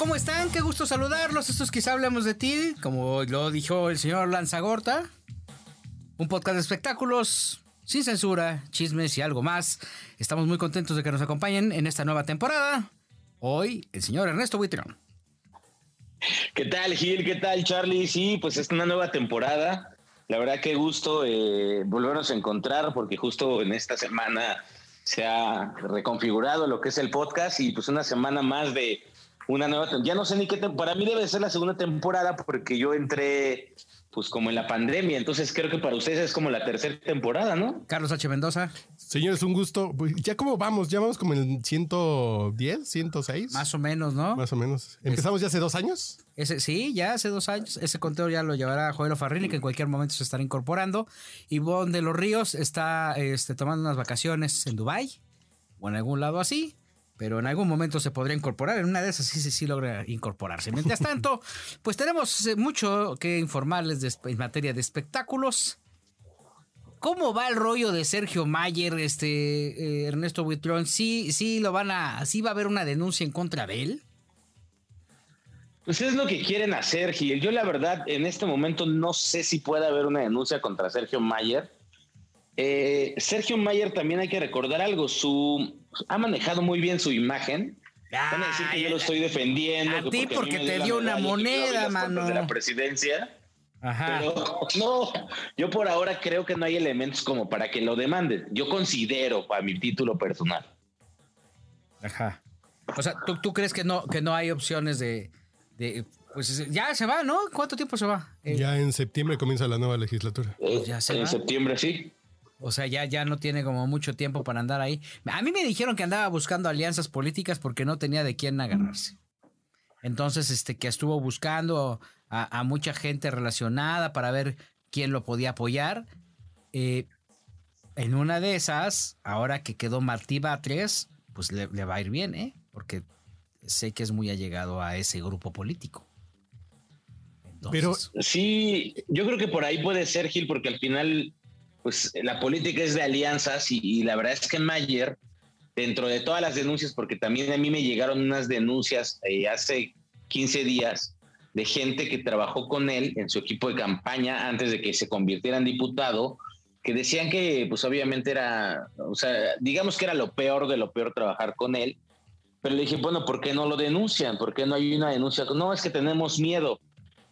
¿Cómo están? Qué gusto saludarlos. Esto es Quizá Hablemos de Ti, como lo dijo el señor Lanzagorta. Un podcast de espectáculos sin censura, chismes y algo más. Estamos muy contentos de que nos acompañen en esta nueva temporada. Hoy, el señor Ernesto Buitrón. ¿Qué tal, Gil? ¿Qué tal, Charlie? Sí, pues es una nueva temporada. La verdad, qué gusto eh, volvernos a encontrar, porque justo en esta semana se ha reconfigurado lo que es el podcast y pues una semana más de una nueva. Ya no sé ni qué. Para mí debe ser la segunda temporada, porque yo entré pues como en la pandemia. Entonces creo que para ustedes es como la tercera temporada, ¿no? Carlos H. Mendoza. Señores, un gusto. Pues, ya como vamos, ya vamos como en 110, 106. Más o menos, ¿no? Más o menos. ¿Empezamos ya hace dos años? Ese, sí, ya hace dos años. Ese conteo ya lo llevará Joel Farrilli, que en cualquier momento se estará incorporando. Ivonne de los Ríos está este, tomando unas vacaciones en Dubai o en algún lado así pero en algún momento se podría incorporar. En una de esas sí, sí, sí logra incorporarse. Mientras tanto, pues tenemos eh, mucho que informarles en materia de espectáculos. ¿Cómo va el rollo de Sergio Mayer, este eh, Ernesto Buitrón? ¿Sí, sí lo van a, sí va a haber una denuncia en contra de él? Pues es lo que quieren hacer, Gil. Yo la verdad en este momento no sé si puede haber una denuncia contra Sergio Mayer. Eh, Sergio Mayer también hay que recordar algo, su ha manejado muy bien su imagen. Van a decir que yo lo estoy defendiendo. A ti porque, te dio una moneda, mano. De la presidencia. Ajá. Pero no, yo por ahora creo que no hay elementos como para que lo demanden. Yo considero a mi título personal. Ajá. O sea, ¿tú, crees que no, que no hay opciones de, de, Pues ya se va, ¿no? ¿Cuánto tiempo se va? ya en septiembre comienza la nueva legislatura. Eh, ya se en septiembre, sí. O sea, ya, ya no tiene como mucho tiempo para andar ahí. A mí me dijeron que andaba buscando alianzas políticas porque no tenía de quién agarrarse. Entonces, este, que estuvo buscando a, mucha gente relacionada para ver quién lo podía apoyar. Eh, en una de esas, ahora que quedó Martí Batres, pues le, va a ir bien, ¿eh? Porque sé que es muy allegado a ese grupo político. Pero sí, yo creo que por ahí puede ser, Gil, porque al final pues la política es de alianzas y, la verdad es que Mayer, dentro de todas las denuncias, porque también a mí me llegaron unas denuncias eh, hace 15 días de gente que trabajó con él en su equipo de campaña antes de que se convirtiera en diputado, que decían que pues obviamente era, o sea, digamos que era lo peor de lo peor trabajar con él, pero le dije, bueno, ¿por qué no lo denuncian? ¿Por qué no hay una denuncia? No, es que tenemos miedo.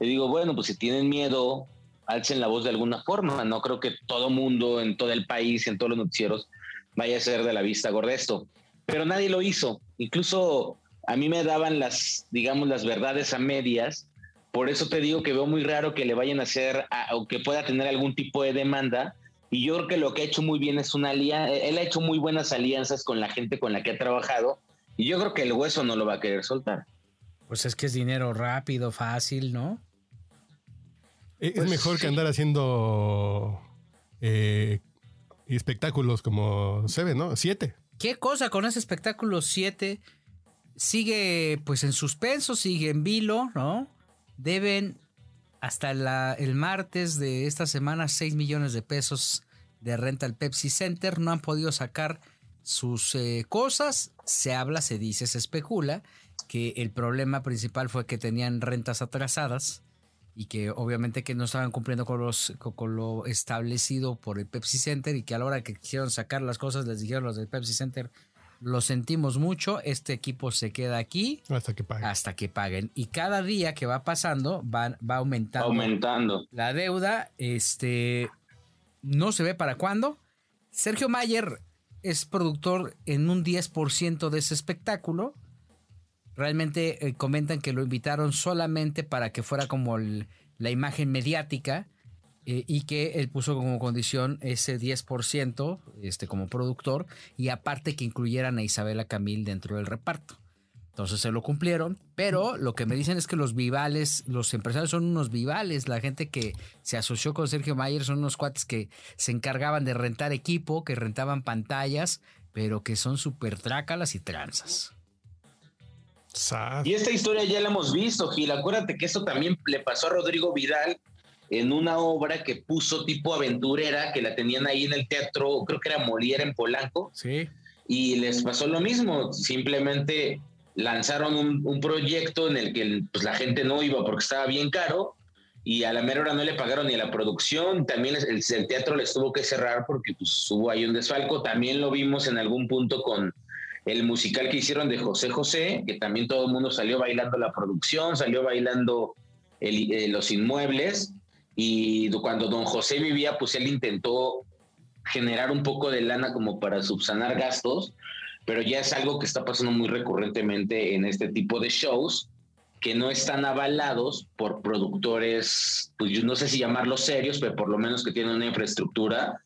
Le digo, bueno, pues si tienen miedo, alcen la voz de alguna forma. No creo que todo mundo en todo el país, en todos los noticieros, vaya a ser de la vista gorda esto. Pero nadie lo hizo. Incluso a mí me daban las, digamos, las verdades a medias. Por eso te digo que veo muy raro que le vayan a hacer o que pueda tener algún tipo de demanda. Y yo creo que lo que ha hecho muy bien es una alianza. Él ha hecho muy buenas alianzas con la gente con la que ha trabajado. Y yo creo que el hueso no lo va a querer soltar. Pues es que es dinero rápido, fácil, ¿no? Es pues mejor que andar haciendo eh, espectáculos como se ve, ¿no? Siete. ¿Qué cosa con ese espectáculo siete? Sigue pues en suspenso, sigue en vilo, ¿no? Deben hasta el martes de esta semana 6 millones de pesos de renta al Pepsi Center. No han podido sacar sus eh, cosas. Se habla, se dice, se especula que el problema principal fue que tenían rentas atrasadas y que obviamente que no estaban cumpliendo con, los, con, lo establecido por el Pepsi Center y que a la hora que quisieron sacar las cosas les dijeron los del Pepsi Center, lo sentimos mucho, este equipo se queda aquí hasta que paguen. Hasta que paguen. Y cada día que va pasando va, va aumentando, aumentando la deuda. Este no se ve para cuándo. Sergio Mayer es productor en un 10% de ese espectáculo realmente eh, comentan que lo invitaron solamente para que fuera como la imagen mediática eh, y que él puso como condición ese 10% este, como productor y aparte que incluyeran a Isabela Camil dentro del reparto. Entonces se lo cumplieron, pero lo que me dicen es que los vivales, los empresarios son unos vivales, la gente que se asoció con Sergio Mayer son unos cuates que se encargaban de rentar equipo, que rentaban pantallas, pero que son súper trácalas y tranzas. Y esta historia ya la hemos visto, Gil. Acuérdate que esto también le pasó a Rodrigo Vidal en una obra que puso tipo aventurera, que la tenían ahí en el teatro, creo que era Molière en Polanco. Sí. Y les pasó lo mismo, simplemente lanzaron un, proyecto en el que pues, la gente no iba porque estaba bien caro y a la mera hora no le pagaron ni la producción, también el, el teatro les tuvo que cerrar porque pues, hubo ahí un desfalco, también lo vimos en algún punto con el musical que hicieron de José José, que también todo el mundo salió bailando la producción, salió bailando eh, los inmuebles y cuando don José vivía, pues él intentó generar un poco de lana como para subsanar gastos pero ya es algo que está pasando muy recurrentemente en este tipo de shows que no están avalados por productores, pues yo no sé si llamarlos serios, pero por lo menos que tienen una infraestructura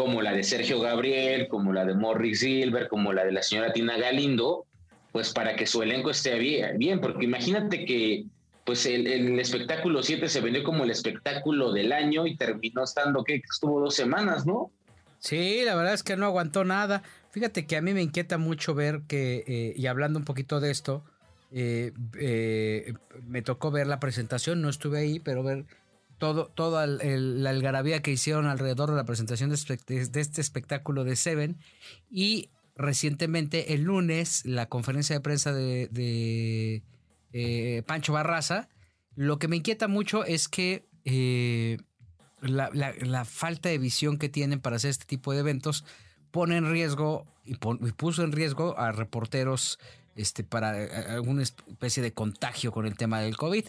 como la de Sergio Gabriel, como la de Morris Silver, como la de la señora Tina Galindo, pues para que su elenco esté bien, porque imagínate que pues el, el espectáculo 7 se vendió como el espectáculo del año y terminó estando, que estuvo dos semanas, ¿no? Sí, la verdad es que no aguantó nada. Fíjate que a mí me inquieta mucho ver que, eh, y hablando un poquito de esto, eh, eh, me tocó ver la presentación, no estuve ahí, pero ver todo, toda la algarabía que hicieron alrededor de la presentación de, este espectáculo de Seven. Y recientemente, el lunes, la conferencia de prensa de, Pancho Barraza, lo que me inquieta mucho es que la, falta de visión que tienen para hacer este tipo de eventos pone en riesgo y, puso en riesgo a reporteros este, para eh, alguna especie de contagio con el tema del COVID.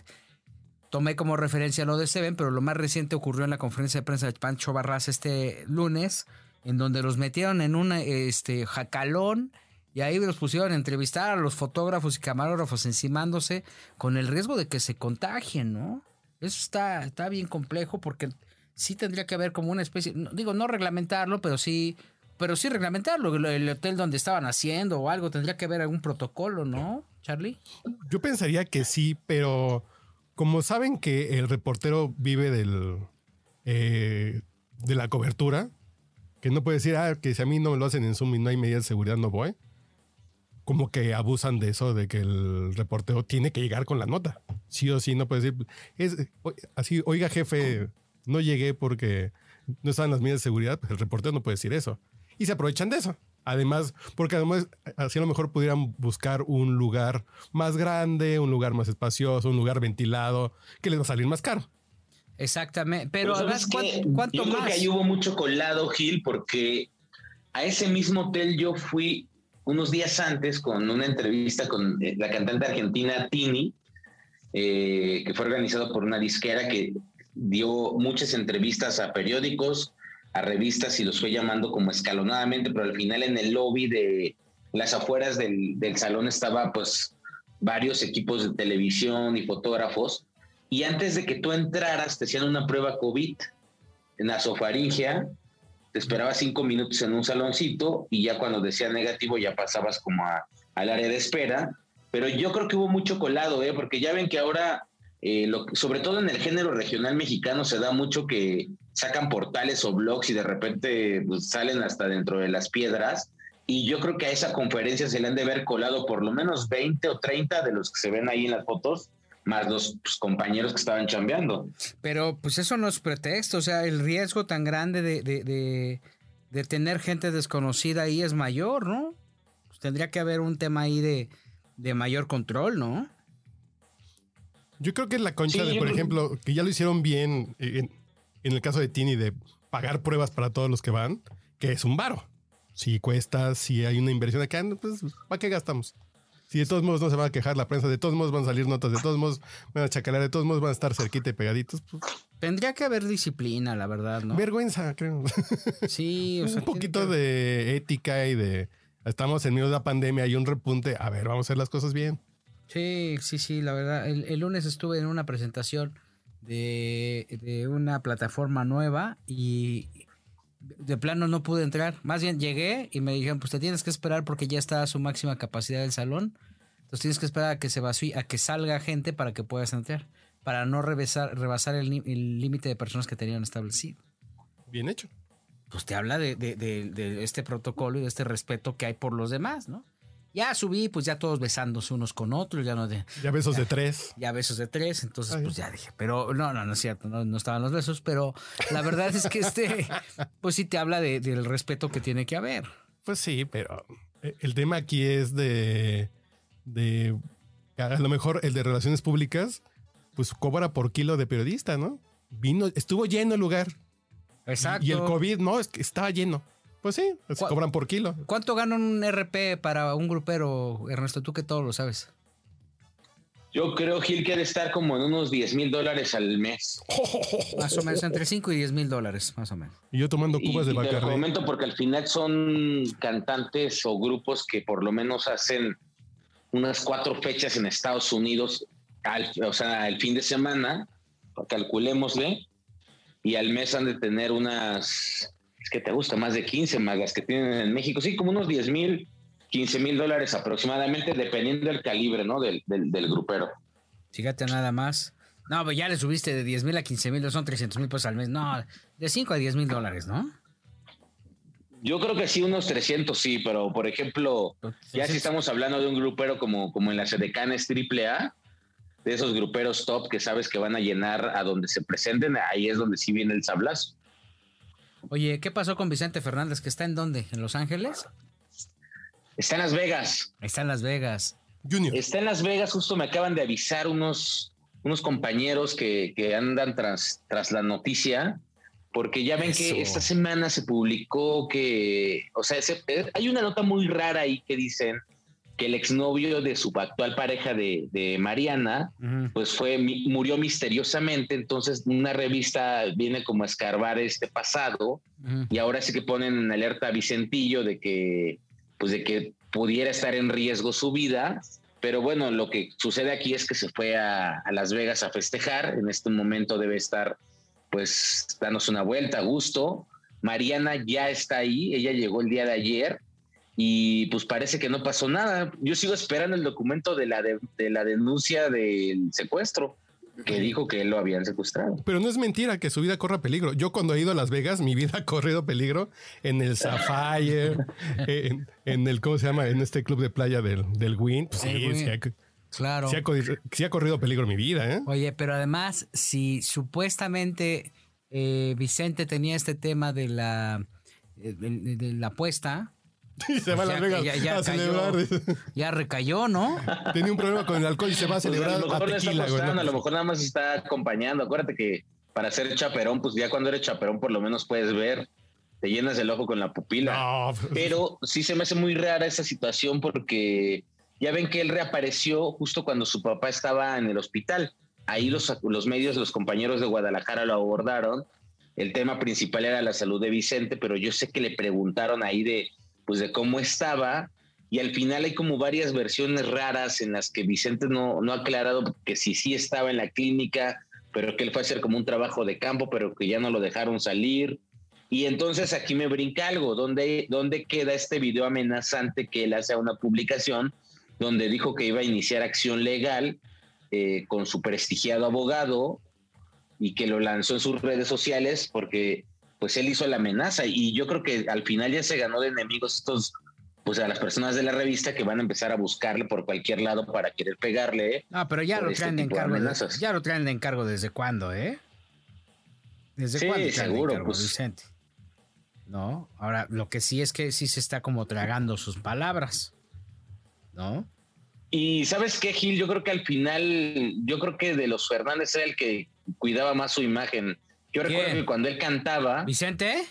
Tomé como referencia lo de Seven, pero lo más reciente ocurrió en la conferencia de prensa de Pancho Barras este lunes, en donde los metieron en un este, jacalón y ahí los pusieron a entrevistar a los fotógrafos y camarógrafos encimándose con el riesgo de que se contagien, ¿no? Eso está, está bien complejo porque sí tendría que haber como una especie, digo, no reglamentarlo, pero sí pero sí reglamentarlo, el hotel donde estaban haciendo o algo, tendría que haber algún protocolo, ¿no, Charlie? Yo pensaría que sí, pero como saben que el reportero vive del eh, de la cobertura, que no puede decir, ah, que si a mí no lo hacen en Zoom y no hay medidas de seguridad, no voy. Como que abusan de eso, de que el reportero tiene que llegar con la nota. Sí o sí, no puede decir, así, oiga jefe, no llegué porque no estaban las medidas de seguridad, el reportero no puede decir eso y se aprovechan de eso. Además, porque además así a lo mejor pudieran buscar un lugar más grande, un lugar más espacioso, un lugar ventilado, que les va a salir más caro. Exactamente, pero, además, ¿cuánto, yo Creo que ahí hubo mucho colado, Gil, porque a ese mismo hotel yo fui unos días antes con una entrevista con eh, la cantante argentina Tini, eh, que fue organizado por una disquera que dio muchas entrevistas a periódicos, a revistas y los fue llamando como escalonadamente, pero al final en el lobby de las afueras del, salón estaba pues varios equipos de televisión y fotógrafos. Y antes de que tú entraras te hacían una prueba COVID en nasofaringia, te esperabas cinco minutos en un saloncito y ya cuando decía negativo ya pasabas como al área de espera, pero yo creo que hubo mucho colado, ¿eh? porque ya ven que ahora eh, sobre todo en el género regional mexicano se da mucho que sacan portales o blogs y de repente pues, salen hasta dentro de las piedras. Y yo creo que a esa conferencia se le han de haber colado por lo menos 20 o 30 de los que se ven ahí en las fotos, más los pues, compañeros que estaban chambeando. Pero pues eso no es pretexto, o sea, el riesgo tan grande de, de, tener gente desconocida ahí es mayor, ¿no? Pues, tendría que haber un tema ahí de, de mayor control, ¿no? Yo creo que la concha de, por ejemplo, que ya lo hicieron bien en, el caso de Tini de pagar pruebas para todos los que van, que es un varo. Si cuesta, si hay una inversión acá, pues ¿para qué gastamos? Si de todos modos no se va a quejar la prensa, de todos modos van a salir notas, de todos modos van a chacalar, de todos modos van a estar cerquita y pegaditos. Pues. Tendría que haber disciplina, la verdad, ¿no? Vergüenza, creo. Sí, o sea, un poquito de ética y de estamos en medio de la pandemia, hay un repunte, a ver, vamos a hacer las cosas bien. Sí, sí, sí, la verdad. El, lunes estuve en una presentación de, una plataforma nueva y de plano no pude entrar. Más bien llegué y me dijeron, pues te tienes que esperar porque ya está a su máxima capacidad del salón. Entonces tienes que esperar a que se vacíe, a que salga gente para que puedas entrar, para no rebasar, rebasar el límite de personas que tenían establecido. Bien hecho. Pues te habla de, de, este protocolo y de este respeto que hay por los demás, ¿no? Ya subí, pues ya todos besándose unos con otros, ya no de. Ya besos de tres. Ya besos de tres, entonces pues ya dije, pero no, no, no es cierto, no, estaban los besos, pero la verdad es que este, pues sí te habla del respeto que tiene que haber. Pues sí, pero eh, el tema aquí es de, de, a lo mejor el de relaciones públicas, pues cobra por kilo de periodista, ¿no? Vino, estuvo lleno el lugar. Exacto. Y el COVID, no, es que estaba lleno. Pues sí, se cobran por kilo. ¿Cuánto gana un RP para un grupero, Ernesto? Tú que todo lo sabes. Yo creo, Gil, que debe estar como en unos 10 mil dólares al mes. Más o menos, entre 5 y 10 mil dólares, más o menos. Y yo tomando cubas de Bacardi. Te momento porque al final son cantantes o grupos que por lo menos hacen unas cuatro fechas en Estados Unidos, o sea, el fin de semana, calculémosle, y al mes han de tener unas que te gusta más de 15 más las que tienen en México, sí, como unos 10 mil, 15 mil dólares aproximadamente, dependiendo del calibre, ¿no? Del, del, grupero. Fíjate nada más. No, pues ya le subiste de 10 mil a 15 mil, son 300 mil pesos al mes. No, de 5 a 10 mil dólares, ¿no? Yo creo que sí, unos 300 sí, pero por ejemplo, pues, ya si estamos hablando de un grupero como, como en las Edecanes AAA, de esos gruperos top que sabes que van a llenar a donde se presenten, ahí es donde sí viene el sablazo. Oye, ¿qué pasó con Vicente Fernández? ¿Que está en dónde? ¿En Los Ángeles? Está en Las Vegas. Está en Las Vegas. Junior. Está en Las Vegas, justo me acaban de avisar unos, unos compañeros que, andan tras, tras la noticia, porque ya ven que esta semana se publicó que, o sea, hay una nota muy rara ahí que dicen que el exnovio de su actual pareja de, Mariana, pues fue, murió misteriosamente. Entonces, una revista viene como a escarbar este pasado y ahora sí que ponen en alerta a Vicentillo de que, pues de que pudiera estar en riesgo su vida. Pero bueno, lo que sucede aquí es que se fue a, a Las Vegas a festejar. En este momento debe estar, pues, dándose una vuelta a gusto. Mariana ya está ahí, ella llegó el día de ayer y pues parece que no pasó nada. Yo sigo esperando el documento de la, de, la denuncia del secuestro que dijo que lo habían secuestrado. Pero no es mentira que su vida corra peligro. Yo cuando he ido a Las Vegas, mi vida ha corrido peligro en el Sapphire, en, el, ¿cómo se llama? En este club de playa del, del Wind. Pues sí, sí, ha, claro. Sí ha, corrido peligro mi vida, ¿eh? Oye, pero además, si supuestamente eh, Vicente tenía este tema de la, eh, de la apuesta, y se va a Las Vegas ya, a celebrar. Ya recayó, ¿no? Tiene un problema con el alcohol y se va a pues celebrar. a, lo mejor tequila, a lo mejor nada más está acompañando. Acuérdate que para ser chaperón, pues ya cuando eres chaperón, por lo menos puedes ver, te llenas el ojo con la pupila. Pues, Pero sí se me hace muy rara esa situación porque ya ven que él reapareció justo cuando su papá estaba en el hospital. Ahí los, los medios, los compañeros de Guadalajara lo abordaron. El tema principal era la salud de Vicente, pero yo sé que le preguntaron ahí de pues de cómo estaba y al final hay como varias versiones raras en las que Vicente no, no ha aclarado que si sí estaba en la clínica, pero que él fue a hacer como un trabajo de campo, pero que ya no lo dejaron salir. Y entonces aquí me brinca algo, ¿dónde, dónde queda este video amenazante que él hace a una publicación donde dijo que iba a iniciar acción legal eh, con su prestigiado abogado y que lo lanzó en sus redes sociales porque pues él hizo la amenaza y yo creo que al final ya se ganó de enemigos estos, pues a las personas de la revista que van a empezar a buscarle por cualquier lado para querer pegarle. ¿eh? No, pero ya lo este traen de encargo. ya lo traen de encargo desde cuándo, ¿eh? ¿Desde sí, cuándo seguro, pues. Vicente? No, ahora lo que sí es que sí se está como tragando sus palabras, ¿no? Y sabes qué, Gil, yo creo que al final, yo creo que de los Fernández era el que cuidaba más su imagen yo recuerdo que cuando él cantaba. ¿Vicente?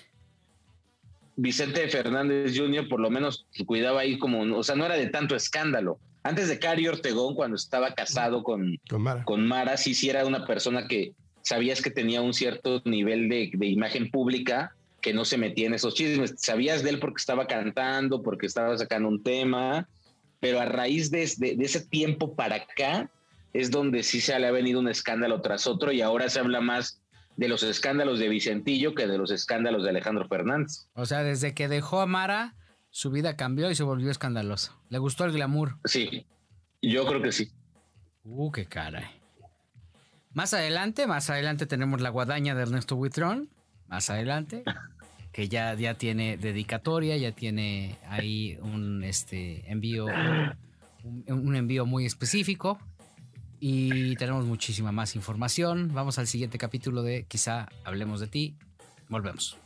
Vicente Fernández Jr. por lo menos cuidaba ahí como, o sea, no era de tanto escándalo. Antes de Cari Ortegón, cuando estaba casado con, con, Mara. sí, sí era una persona que sabías que tenía un cierto nivel de, imagen pública, que no se metía en esos chismes. Sabías de él porque estaba cantando, porque estaba sacando un tema, pero a raíz de, de, de ese tiempo para acá es donde sí se le ha venido un escándalo tras otro y ahora se habla más de los escándalos de Vicentillo que de los escándalos de Alejandro Fernández. O sea, desde que dejó a Mara, su vida cambió y se volvió escandalosa. Le gustó el glamour. Sí. Yo creo que sí. Uh, qué caray. Más adelante, más adelante tenemos la guadaña de Ernesto Buitrón. Más adelante. Que ya, ya tiene dedicatoria, ya tiene ahí un este envío, un, envío muy específico. Y tenemos muchísima más información. Vamos al siguiente capítulo de Quizá hablemos de ti. Volvemos.